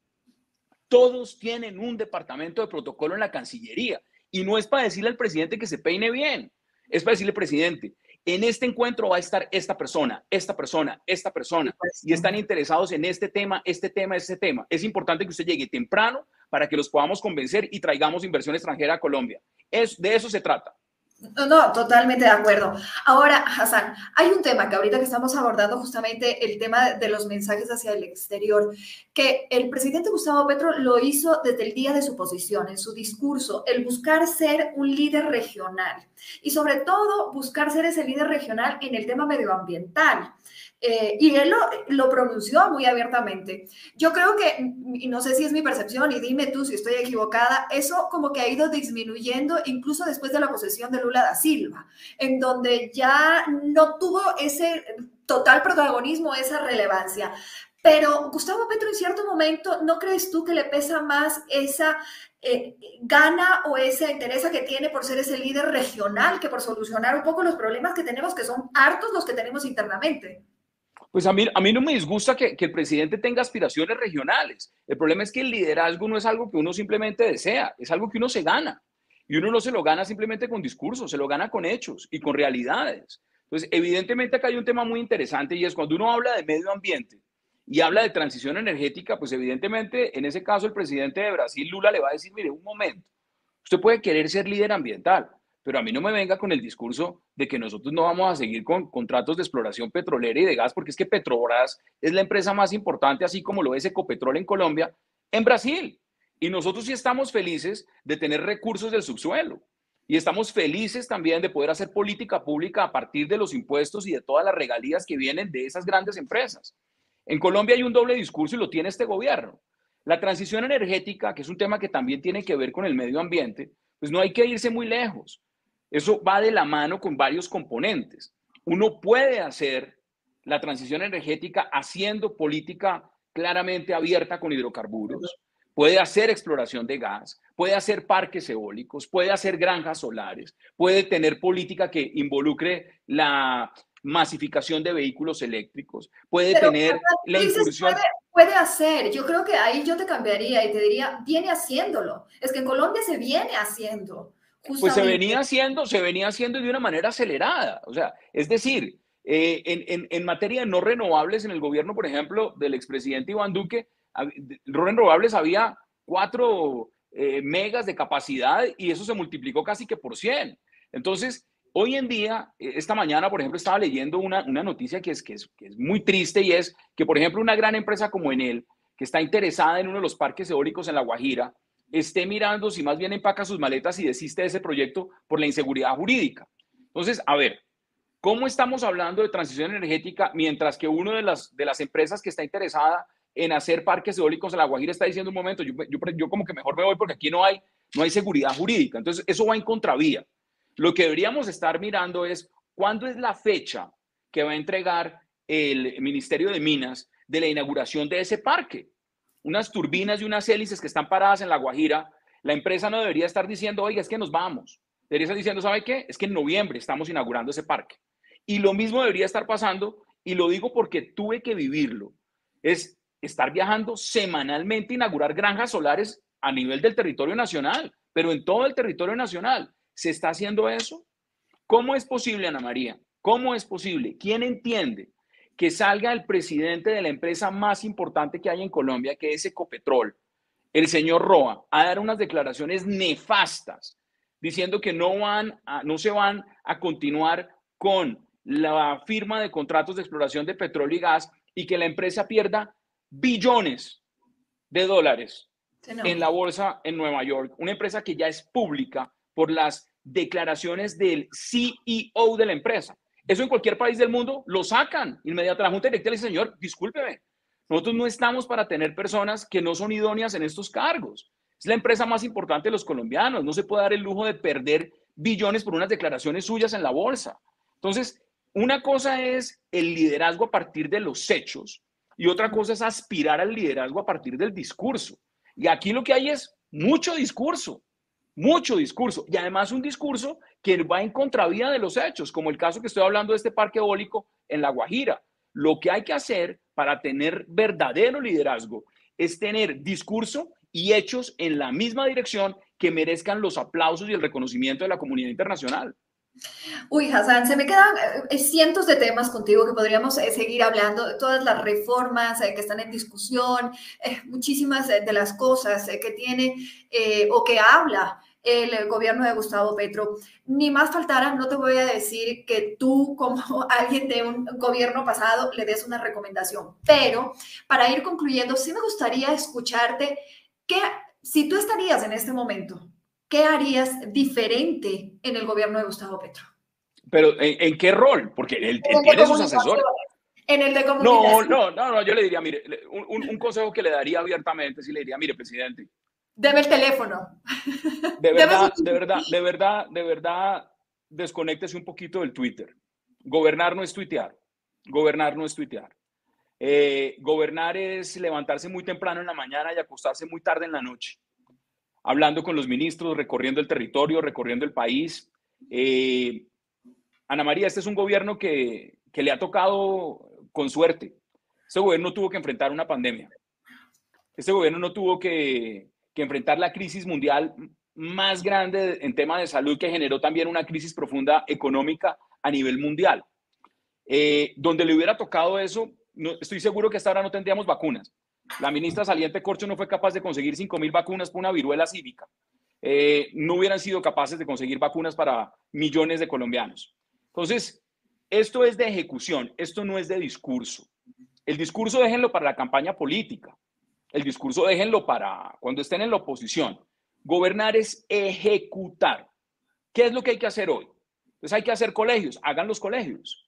Todos tienen un departamento de protocolo en la Cancillería. Y no es para decirle al presidente que se peine bien, es para decirle, presidente, en este encuentro va a estar esta persona, esta persona, esta persona, y están interesados en este tema, este tema, este tema. Es importante que usted llegue temprano para que los podamos convencer y traigamos inversión extranjera a Colombia. Es, de eso se trata. No, totalmente de acuerdo. Ahora, Hassan, hay un tema que ahorita que estamos abordando justamente el tema de los mensajes hacia el exterior, que el presidente Gustavo Petro lo hizo desde el día de su posición, en su discurso, el buscar ser un líder regional y sobre todo buscar ser ese líder regional en el tema medioambiental. Eh, y él lo, pronunció muy abiertamente. Yo creo que, y no sé si es mi percepción, y dime tú si estoy equivocada, eso como que ha ido disminuyendo incluso después de la posesión de Lula da Silva, en donde ya no tuvo ese total protagonismo, esa relevancia. Pero Gustavo Petro, en cierto momento, ¿no crees tú que le pesa más esa eh, gana o esa interés que tiene por ser ese líder regional que por solucionar un poco los problemas que tenemos, que son hartos los que tenemos internamente? Pues a mí, a mí no me disgusta que, que, el presidente tenga aspiraciones regionales. El problema es que el liderazgo no es algo que uno simplemente desea, es algo que uno se gana. Y uno no se lo gana simplemente con discursos, se lo gana con hechos y con realidades. Entonces, evidentemente acá hay un tema muy interesante y es cuando uno habla de medio ambiente y habla de transición energética, pues evidentemente en ese caso el presidente de Brasil, Lula, le va a decir, mire, un momento, usted puede querer ser líder ambiental, pero a mí no me venga con el discurso de que nosotros no vamos a seguir con contratos de exploración petrolera y de gas, porque es que Petrobras es la empresa más importante, así como lo es Ecopetrol en Colombia, en Brasil. Y nosotros sí estamos felices de tener recursos del subsuelo. Y estamos felices también de poder hacer política pública a partir de los impuestos y de todas las regalías que vienen de esas grandes empresas. En Colombia hay un doble discurso y lo tiene este gobierno. La transición energética, que es un tema que también tiene que ver con el medio ambiente, pues no hay que irse muy lejos. Eso va de la mano con varios componentes. Uno puede hacer la transición energética haciendo política claramente abierta con hidrocarburos, puede hacer exploración de gas, puede hacer parques eólicos, puede hacer granjas solares, puede tener política que involucre la masificación de vehículos eléctricos, puede tener la incursión. Puede, hacer, yo creo que ahí yo te cambiaría y te diría, viene haciéndolo. Es que en Colombia se viene haciendo. Pues se venía haciendo, se venía haciendo de una manera acelerada. O sea, es decir, eh, en, en, materia de no renovables en el gobierno, por ejemplo, del expresidente Iván Duque, renovables había cuatro eh, megas de capacidad y eso se multiplicó casi que por 100. Entonces, hoy en día, eh, esta mañana, por ejemplo, estaba leyendo una, una noticia que es, que, es, que es muy triste y es que, por ejemplo, una gran empresa como Enel, que está interesada en uno de los parques eólicos en La Guajira, esté mirando si más bien empaca sus maletas y desiste de ese proyecto por la inseguridad jurídica. Entonces, a ver, ¿cómo estamos hablando de transición energética mientras que una de las, de las empresas que está interesada en hacer parques eólicos en La Guajira está diciendo un momento, yo, yo, como que mejor me voy porque aquí no hay, no hay seguridad jurídica? Entonces, eso va en contravía. Lo que deberíamos estar mirando es cuándo es la fecha que va a entregar el Ministerio de Minas de la inauguración de ese parque unas turbinas y unas hélices que están paradas en La Guajira, la empresa no debería estar diciendo, oiga, es que nos vamos. Debería estar diciendo, ¿sabe qué? Es que en noviembre estamos inaugurando ese parque. Y lo mismo debería estar pasando, y lo digo porque tuve que vivirlo, es estar viajando semanalmente, inaugurar granjas solares a nivel del territorio nacional, pero en todo el territorio nacional. ¿Se está haciendo eso? ¿Cómo es posible, Ana María? ¿Cómo es posible? ¿Quién entiende que salga el presidente de la empresa más importante que hay en Colombia, que es Ecopetrol, el señor Roa, a dar unas declaraciones nefastas, diciendo que no, van no se van a continuar con la firma de contratos de exploración de petróleo y gas y que la empresa pierda billones de dólares en la bolsa en Nueva York, una empresa que ya es pública por las declaraciones del CEO de la empresa. Eso en cualquier país del mundo lo sacan inmediatamente. La Junta Directiva le dice, señor, discúlpeme, nosotros no estamos para tener personas que no son idóneas en estos cargos. Es la empresa más importante de los colombianos. No se puede dar el lujo de perder billones por unas declaraciones suyas en la bolsa. Entonces, una cosa es el liderazgo a partir de los hechos y otra cosa es aspirar al liderazgo a partir del discurso. Y aquí lo que hay es mucho discurso, mucho discurso y además un discurso que va en contravía de los hechos, como el caso que estoy hablando de este parque eólico en La Guajira. Lo que hay que hacer para tener verdadero liderazgo es tener discurso y hechos en la misma dirección que merezcan los aplausos y el reconocimiento de la comunidad internacional. Uy, Hassan, se me quedan eh, cientos de temas contigo que podríamos eh, seguir hablando, todas las reformas eh, que están en discusión, muchísimas de las cosas que tiene o que habla el gobierno de Gustavo Petro. Ni más faltara, no te voy a decir que tú como <laughs> alguien de un gobierno pasado le des una recomendación, pero para ir concluyendo, sí me gustaría escucharte que si tú estarías en este momento, ¿qué harías diferente en el gobierno de Gustavo Petro? Pero ¿en, qué rol? Porque él, tiene sus asesores. En el de comunicación. No, no, no, yo le diría, mire, un, un consejo que le daría abiertamente, sí le diría, mire, presidente, Deme el teléfono. De <laughs> verdad, de verdad, de verdad, de verdad, desconéctese un poquito del Twitter. Gobernar no es tuitear. Gobernar no es tuitear. Eh, gobernar es levantarse muy temprano en la mañana y acostarse muy tarde en la noche, hablando con los ministros, recorriendo el territorio, recorriendo el país. Eh, Ana María, este es un gobierno que, que le ha tocado con suerte. Este gobierno tuvo que enfrentar una pandemia. Este gobierno no tuvo que, que enfrentar la crisis mundial más grande en tema de salud que generó también una crisis profunda económica a nivel mundial. Eh, donde le hubiera tocado eso, no, estoy seguro que hasta ahora no tendríamos vacunas. La ministra saliente Corcho no fue capaz de conseguir 5 mil vacunas para una viruela cívica. Eh, no hubieran sido capaces de conseguir vacunas para millones de colombianos. Entonces, esto es de ejecución, esto no es de discurso. El discurso déjenlo para la campaña política. El discurso déjenlo para cuando estén en la oposición. Gobernar es ejecutar. ¿Qué es lo que hay que hacer hoy? Entonces hay que hacer colegios, hagan los colegios.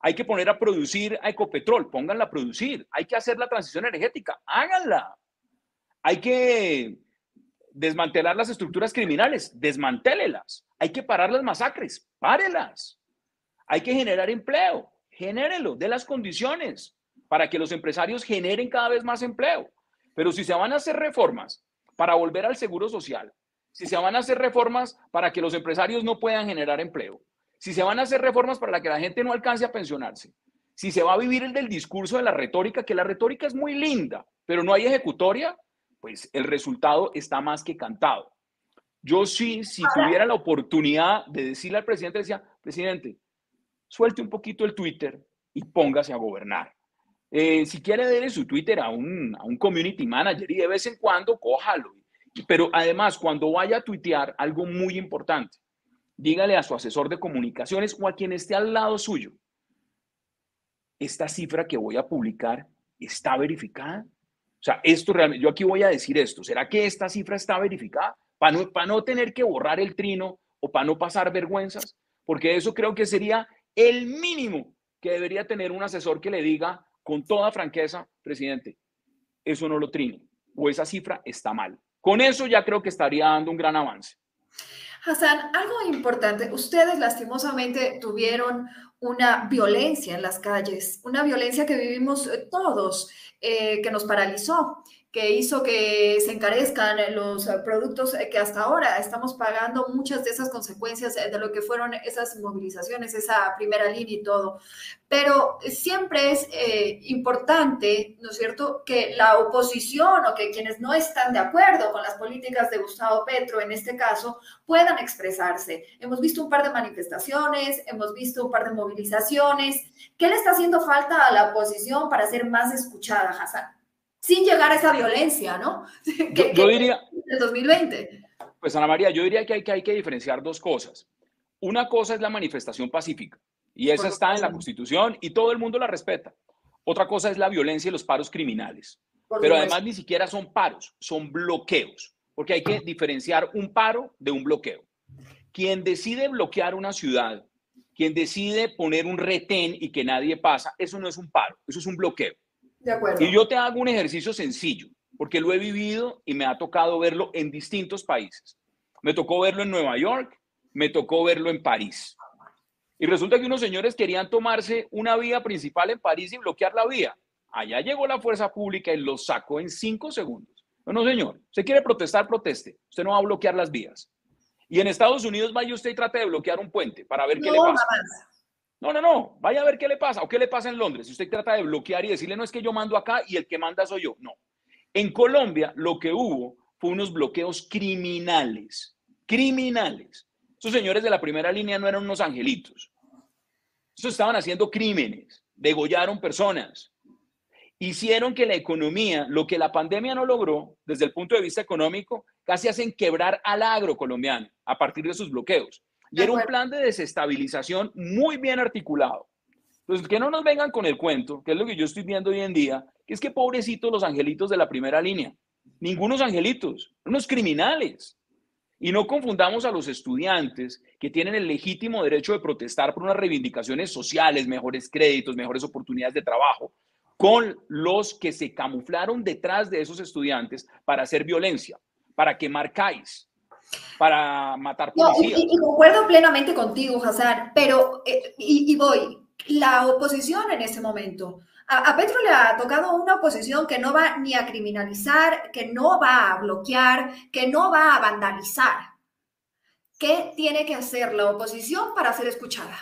Hay que poner a producir a Ecopetrol, pónganla a producir. Hay que hacer la transición energética, háganla. Hay que desmantelar las estructuras criminales, desmantélelas. Hay que parar las masacres, párelas. Hay que generar empleo, genérelo, de las condiciones para que los empresarios generen cada vez más empleo. Pero si se van a hacer reformas para volver al seguro social, si se van a hacer reformas para que los empresarios no puedan generar empleo, si se van a hacer reformas para que la gente no alcance a pensionarse, si se va a vivir el del discurso de la retórica, que la retórica es muy linda, pero no hay ejecutoria, pues el resultado está más que cantado. Yo sí, si tuviera la oportunidad de decirle al presidente, decía, presidente, suelte un poquito el Twitter y póngase a gobernar. Eh, si quiere darle su Twitter a un, a un community manager y de vez en cuando cójalo. Pero además, cuando vaya a tuitear, algo muy importante, dígale a su asesor de comunicaciones o a quien esté al lado suyo, esta cifra que voy a publicar está verificada. O sea, esto realmente, yo aquí voy a decir esto, ¿será que esta cifra está verificada? Para no, para no tener que borrar el trino o para no pasar vergüenzas, porque eso creo que sería el mínimo que debería tener un asesor que le diga con toda franqueza, presidente, eso no lo trine o esa cifra está mal. Con eso ya creo que estaría dando un gran avance. Hassan, algo importante, ustedes lastimosamente tuvieron una violencia en las calles, una violencia que vivimos eh, todos, eh, que nos paralizó que hizo que se encarezcan los eh, productos eh, que hasta ahora estamos pagando muchas de esas consecuencias eh, de lo que fueron esas movilizaciones, esa primera línea y todo. Pero siempre es importante, ¿no es cierto?, que la oposición o que quienes no están de acuerdo con las políticas de Gustavo Petro, en este caso, puedan expresarse. Hemos visto un par de manifestaciones, hemos visto un par de movilizaciones. ¿Qué le está haciendo falta a la oposición para ser más escuchada, Hassan? Sin llegar a esa violencia, ¿no? <laughs> Que, yo, diría... El 2020. Pues Ana María, yo diría que hay, que hay que diferenciar dos cosas. Una cosa es la manifestación pacífica y esa está en la Constitución y todo el mundo la respeta. Otra cosa es la violencia y los paros criminales. Pero además ni siquiera son paros, son bloqueos, porque hay que diferenciar un paro de un bloqueo. Quien decide bloquear una ciudad, quien decide poner un retén y que nadie pasa, eso no es un paro, eso es un bloqueo. Y yo te hago un ejercicio sencillo, porque lo he vivido y me ha tocado verlo en distintos países. Me tocó verlo en Nueva York, me tocó verlo en París. Y resulta que unos señores querían tomarse una vía principal en París y bloquear la vía. Allá llegó la fuerza pública y los sacó en cinco segundos. No, no, señor. Usted quiere protestar, proteste. Usted no va a bloquear las vías. Y en Estados Unidos vaya usted y trate de bloquear un puente para ver qué le pasa. No, no, no, vaya a ver qué le pasa o qué le pasa en Londres. Si usted trata de bloquear y decirle, no es que yo mando acá y el que manda soy yo. No. En Colombia lo que hubo fue unos bloqueos criminales, criminales. Esos señores de la primera línea no eran unos angelitos. Esos estaban haciendo crímenes, degollaron personas, hicieron que la economía, lo que la pandemia no logró desde el punto de vista económico, casi hacen quebrar al agro colombiano a partir de sus bloqueos. Y era un plan de desestabilización muy bien articulado. Entonces, que no nos vengan con el cuento, que es lo que yo estoy viendo hoy en día, que es que pobrecitos los angelitos de la primera línea. Ningunos angelitos, unos criminales. Y no confundamos a los estudiantes que tienen el legítimo derecho de protestar por unas reivindicaciones sociales, mejores créditos, mejores oportunidades de trabajo, con los que se camuflaron detrás de esos estudiantes para hacer violencia, para quemar CAIs, para matar policías. y, concuerdo plenamente contigo, Hassan, pero, eh, y, voy, la oposición en ese momento, a, a, Petro le ha tocado una oposición que no va ni a criminalizar, que no va a bloquear, que no va a vandalizar. ¿Qué tiene que hacer la oposición para ser escuchada?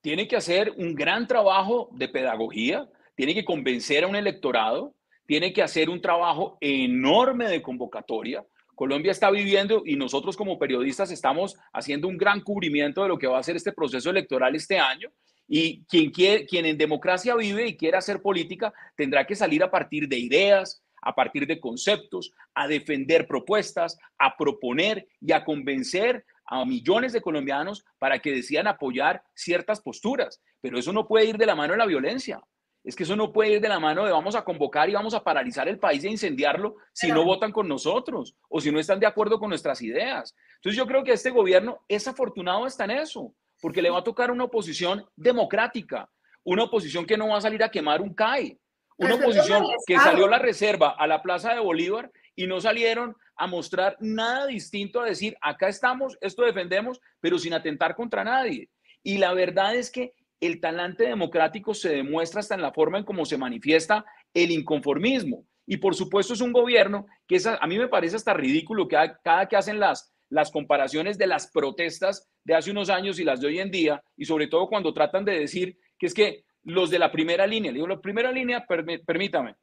Tiene que hacer un gran trabajo de pedagogía, tiene que convencer a un electorado, tiene que hacer un trabajo enorme de convocatoria, Colombia está viviendo y nosotros como periodistas estamos haciendo un gran cubrimiento de lo que va a ser este proceso electoral este año. Y quien, quiere, quien en democracia vive y quiere hacer política tendrá que salir a partir de ideas, a partir de conceptos, a defender propuestas, a proponer y a convencer a millones de colombianos para que decidan apoyar ciertas posturas. Pero eso no puede ir de la mano de la violencia. Es que eso no puede ir de la mano de vamos a convocar y vamos a paralizar el país e incendiarlo si no votan con nosotros o si no están de acuerdo con nuestras ideas. Entonces yo creo que este gobierno es afortunado hasta en eso, porque le va a tocar una oposición democrática, una oposición que no va a salir a quemar un CAI, una oposición que salió la reserva a la Plaza de Bolívar y no salieron a mostrar nada distinto a decir, acá estamos, esto defendemos, pero sin atentar contra nadie. Y la verdad es que el talante democrático se demuestra hasta en la forma en cómo se manifiesta el inconformismo. Y por supuesto es un gobierno que a mí me parece hasta ridículo que cada que hacen las, las comparaciones de las protestas de hace unos años y las de hoy en día, y sobre todo cuando tratan de decir que es que los de la primera línea, digo, la primera línea, permítame,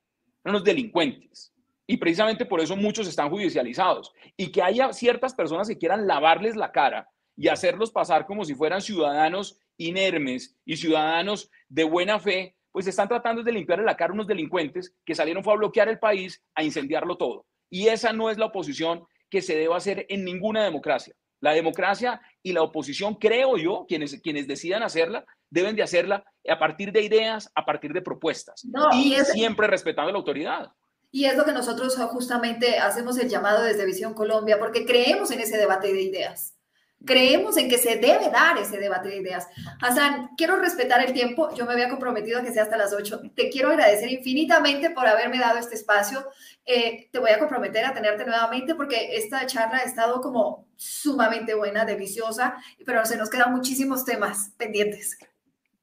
son los delincuentes. Y precisamente por eso muchos están judicializados. Y que haya ciertas personas que quieran lavarles la cara y hacerlos pasar como si fueran ciudadanos inermes y ciudadanos de buena fe, pues están tratando de limpiarle la cara a unos delincuentes que salieron fue a bloquear el país, a incendiarlo todo. Y esa no es la oposición que se debe hacer en ninguna democracia. La democracia y la oposición, creo yo, quienes, quienes decidan hacerla, deben de hacerla a partir de ideas, a partir de propuestas y siempre respetando la autoridad. Y es lo que nosotros justamente hacemos el llamado desde Visión Colombia, porque creemos en ese debate de ideas. Creemos en que se debe dar ese debate de ideas. Hassan, quiero respetar el tiempo. Yo me había comprometido a que sea hasta las 8. Te quiero agradecer infinitamente por haberme dado este espacio. Eh, te voy a comprometer a tenerte nuevamente porque esta charla ha estado como sumamente buena, deliciosa, pero se nos quedan muchísimos temas pendientes.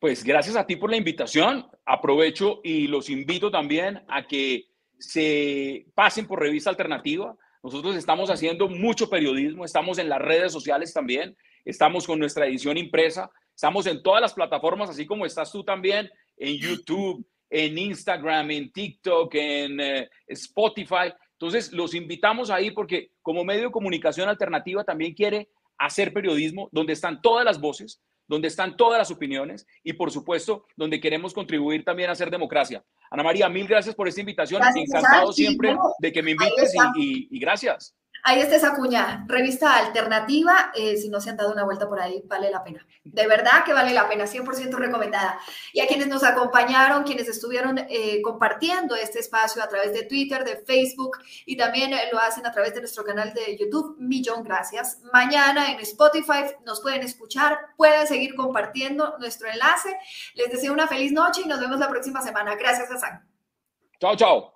Pues gracias a ti por la invitación. Aprovecho y los invito también a que se pasen por Revista Alternativa nosotros estamos haciendo mucho periodismo, estamos en las redes sociales también, estamos con nuestra edición impresa, estamos en todas las plataformas, así como estás tú también, en YouTube, en Instagram, en TikTok, en eh, Spotify. Entonces, los invitamos ahí porque como medio de comunicación alternativa también quiere hacer periodismo donde están todas las voces, donde están todas las opiniones y, por supuesto, donde queremos contribuir también a hacer democracia. Ana María, mil gracias por esta invitación. Encantado siempre de que me invites y gracias. Ahí está esa cuña, revista alternativa, eh, si no se han dado una vuelta por ahí, vale la pena. De verdad que vale la pena, 100% recomendada. Y a quienes nos acompañaron, quienes estuvieron eh, compartiendo este espacio a través de Twitter, de Facebook y también eh, lo hacen a través de nuestro canal de YouTube, millón gracias. Mañana en Spotify nos pueden escuchar, pueden seguir compartiendo nuestro enlace. Les deseo una feliz noche y nos vemos la próxima semana. Gracias, Hassan. Chao, chao.